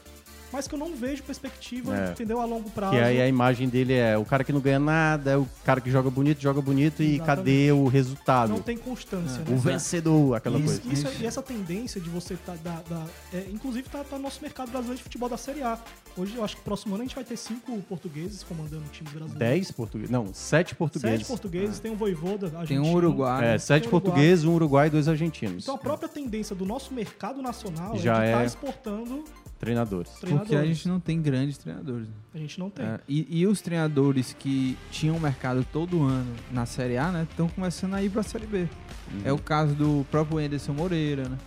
mas que eu não vejo perspectiva, É. entendeu? A longo prazo. Que aí a imagem dele é o cara que não ganha nada, é o cara que joga bonito, joga bonito e Exatamente. cadê o resultado? Não tem constância, O né? vencedor, aquela Isso- coisa. isso- e essa tendência de você tá, da, da- é, inclusive tá, tá no nosso mercado brasileiro de futebol da Série A. Hoje eu acho que próximo ano a gente vai ter cinco portugueses comandando times brasileiros. Dez portugueses. Não, sete portugueses. Sete portugueses, tem um Voivoda, Tem argentino. um Uruguai. É, sete Tem um Uruguai. portugueses, um uruguai e dois argentinos. Então a própria tendência do nosso mercado nacional Já é de estar é- exportando Treinadores. treinadores. Porque a gente não tem grandes treinadores. né? A gente não tem. É, e, e os treinadores que tinham mercado todo ano na Série A, né, estão começando a ir pra Série B. Uhum. É o caso do próprio Anderson Moreira, né?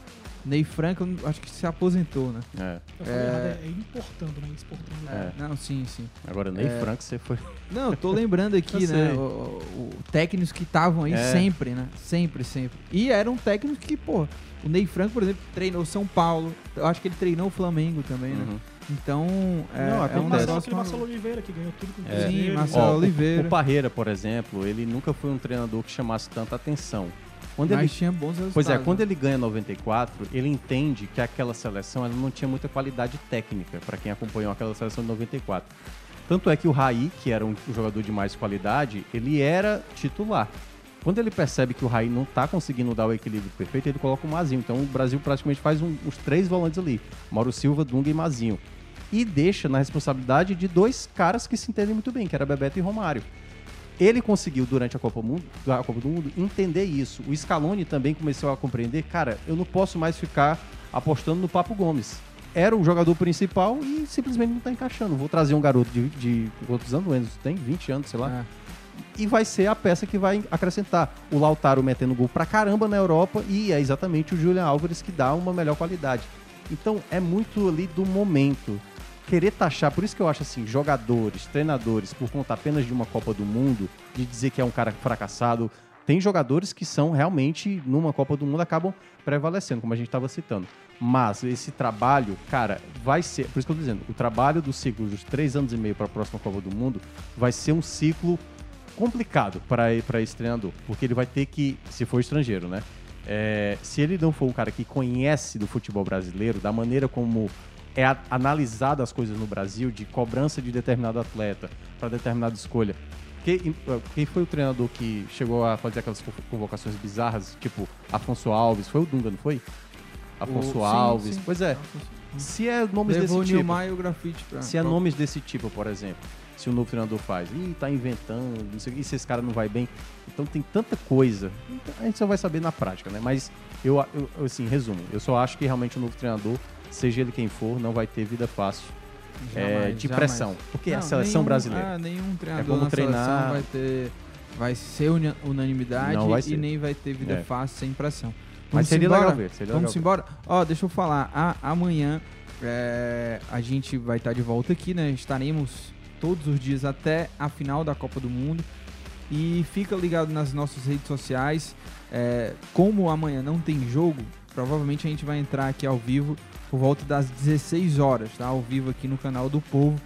Ney Franco, acho que se aposentou, né? É. Eu falei errado, é, é importando, né? Exportando. É. Não, sim, sim. Agora, Ney É. Franco, você foi. Não, eu tô lembrando [LAUGHS] aqui, né? o- técnicos que estavam aí É. sempre, né? Sempre, sempre. E eram técnicos que, pô, o Ney Franco, por exemplo, treinou São Paulo. Eu acho que ele treinou o Flamengo também, né? Uhum. Então, é, Não, é um negócio. Aquele Marcelo Oliveira que ganhou tudo com o É. Cruzeiro. Marcelo Ó, o- Oliveira. O, Parreira, por exemplo, ele nunca foi um treinador que chamasse tanta atenção. Quando Mas ele, tinha bons resultados. pois é, quando né? ele ganha 94, ele entende que aquela seleção ela não tinha muita qualidade técnica para quem acompanhou aquela seleção de 94. Tanto é que o Raí, que era um jogador de mais qualidade, ele era titular. Quando ele percebe que o Raí não está conseguindo dar o equilíbrio perfeito, ele coloca o Mazinho. Então o Brasil praticamente faz um- os três volantes ali: Mauro Silva, Dunga e Mazinho. E deixa na responsabilidade de dois caras que se entendem muito bem, que era Bebeto e Romário. Ele conseguiu, durante a Copa, Mundo, a Copa do Mundo, entender isso. O Scaloni também começou a compreender, cara, eu não posso mais ficar apostando no Papo Gomes. Era o jogador principal e simplesmente não está encaixando. Vou trazer um garoto de, de quantos anos? O Enzo tem 20 anos, sei lá. É. E vai ser a peça que vai acrescentar. O Lautaro metendo gol pra caramba na Europa e é exatamente o Julian Álvares que dá uma melhor qualidade. Então é muito ali do momento. Querer taxar, por isso que eu acho assim, jogadores, treinadores, por conta apenas de uma Copa do Mundo, de dizer que é um cara fracassado. Tem jogadores que são realmente, numa Copa do Mundo, acabam prevalecendo, como a gente estava citando. Mas esse trabalho, cara, vai ser. Por isso que eu tô dizendo, o trabalho do ciclo dos três anos e meio para a próxima Copa do Mundo vai ser um ciclo complicado para esse treinador, porque ele vai ter que, se for estrangeiro, né? É, se ele não for um cara que conhece do futebol brasileiro, da maneira como é analisada as coisas no Brasil, de cobrança de determinado atleta para determinada escolha. Quem, quem foi o treinador que chegou a fazer aquelas co- convocações bizarras, tipo Afonso Alves? Foi o Dunga, não foi? Afonso O- sim, Alves. sim. Pois é. Se é nomes Levou desse tipo. E o grafite pra. Se é nomes desse tipo, por exemplo, se o novo treinador faz, ih, tá inventando, não sei o que, e se esse cara não vai bem. Então tem tanta coisa. Então, a gente só vai saber na prática, né? Mas eu, eu- assim, resumo, eu só acho que realmente o novo treinador, seja ele quem for, não vai ter vida fácil. É, Jamais, de jamais. pressão. Porque é a Não, seleção nenhum- brasileira. ah, nenhum treinador como na treinar- seleção vai ter. Vai ser unanimidade Não vai e ser. nem vai ter vida É. fácil sem pressão. Mas seria embora? legal ver, seria Vamos legal embora? Ó, deixa eu falar. Amanhã é, a gente vai estar de volta aqui, né? Estaremos todos os dias até a final da Copa do Mundo. E fica ligado nas nossas redes sociais. É, como amanhã não tem jogo, provavelmente a gente vai entrar aqui ao vivo por volta das 16 horas, tá? Ao vivo aqui no canal do Povo.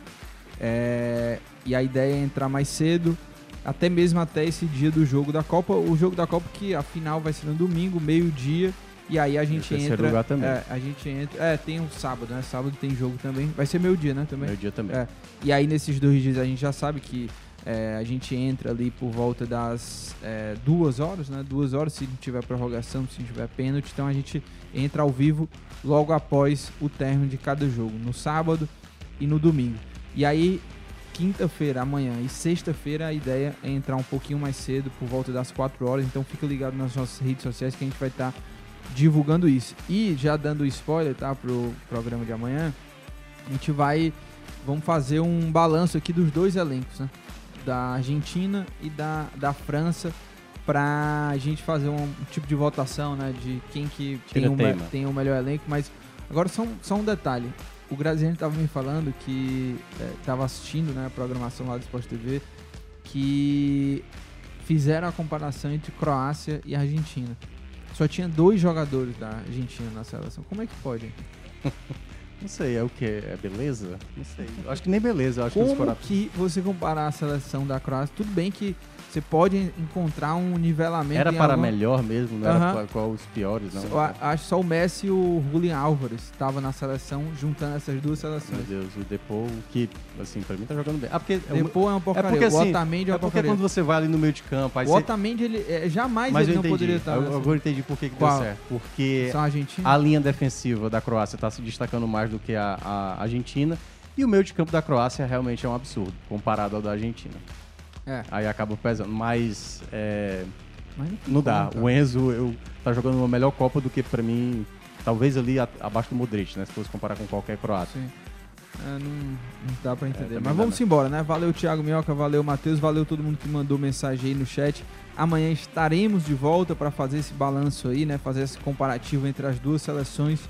É, e a ideia é entrar mais cedo, até mesmo até esse dia do jogo da Copa. O jogo da Copa que a final vai ser no domingo, meio-dia. E aí a gente entra. lugar também. É, a gente entra. É, tem um sábado, né? Sábado tem jogo também. Vai ser meio-dia, né? Também. Meio-dia também. É. E aí nesses dois dias a gente já sabe que é, a gente entra ali por volta das é, duas horas, né? Duas horas se tiver prorrogação, se tiver pênalti. Então a gente entra ao vivo logo após o término de cada jogo, no sábado e no domingo. E aí, quinta-feira, amanhã e sexta-feira, a ideia é entrar um pouquinho mais cedo, por volta das 4 horas. Então fica ligado nas nossas redes sociais que a gente vai estar divulgando isso. E já dando spoiler, tá? Pro programa de amanhã, a gente vai. Vamos fazer um balanço aqui dos dois elencos, né? Da Argentina e da, da França. Pra gente fazer um tipo de votação, né? De quem que tem o, me- tem o melhor elenco. Mas agora só um, só um detalhe. O Graziani tava me falando que é, tava assistindo né, a programação lá do Sport TV que fizeram a comparação entre Croácia e Argentina. Só tinha dois jogadores da Argentina na seleção. Como é que pode? [LAUGHS] Não sei, é o que? É beleza? Não sei. Eu acho que nem beleza, eu acho que eles Como foram. que você comparar a seleção da Croácia? Tudo bem que você pode encontrar um nivelamento. Era para alguma- melhor mesmo, não era Aham. qual, os piores, não. Só- a- acho que só o Messi e o Julian Álvares estavam na seleção, juntando essas duas seleções. Meu Deus, o Depou, que, assim, pra mim tá jogando bem. Ah, porque Depou é uma porcaria, porque, o assim, Otamendi é uma é porque porcaria. quando você vai ali no meio de campo, aí O você... Otamendi, ele, é, jamais Mas ele não entendi. poderia estar. Eu- Agora eu entendi por que, que Qual? deu certo. Porque argentinos? a linha defensiva da Croácia tá se destacando mais do que a, a Argentina. E o meio de campo da Croácia realmente é um absurdo, comparado ao da Argentina. É. Aí acaba pesando. Mas, é, Mas não não dá. O Enzo eu, tá jogando uma melhor Copa do que pra mim, talvez ali a- abaixo do Modric, né? Se fosse comparar com qualquer croata. Sim. É, não, não dá pra entender. também Mas vamos embora, né? Valeu, Thiago Minhoca, valeu, Matheus, valeu todo mundo que mandou mensagem aí no chat. Amanhã estaremos de volta pra fazer esse balanço aí, né? Fazer esse comparativo entre as duas seleções.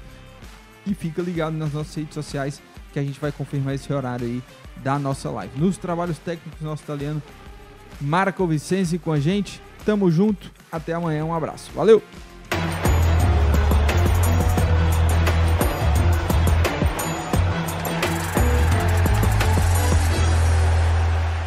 E fica ligado nas nossas redes sociais que a gente vai confirmar esse horário aí da nossa live. Nos trabalhos técnicos, nosso italiano Marco Vicenzi com a gente. Tamo junto. Até amanhã. Um abraço. Valeu!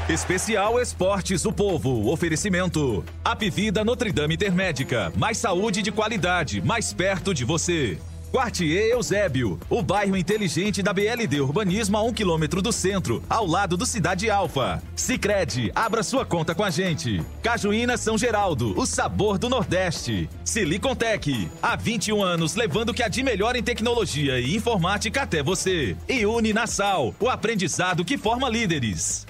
Especial Esportes o Povo. Oferecimento. Apivida Notre Dame Intermédica. Mais saúde de qualidade, mais perto de você. Quartier Eusébio, o bairro inteligente da BLD Urbanismo a um quilômetro do centro, ao lado do Cidade Alfa. Sicredi, abra sua conta com a gente. Cajuína São Geraldo, o sabor do Nordeste. Silicontec, há 21 anos levando o que há de melhor em tecnologia e informática até você. E Uni Nassau, o aprendizado que forma líderes.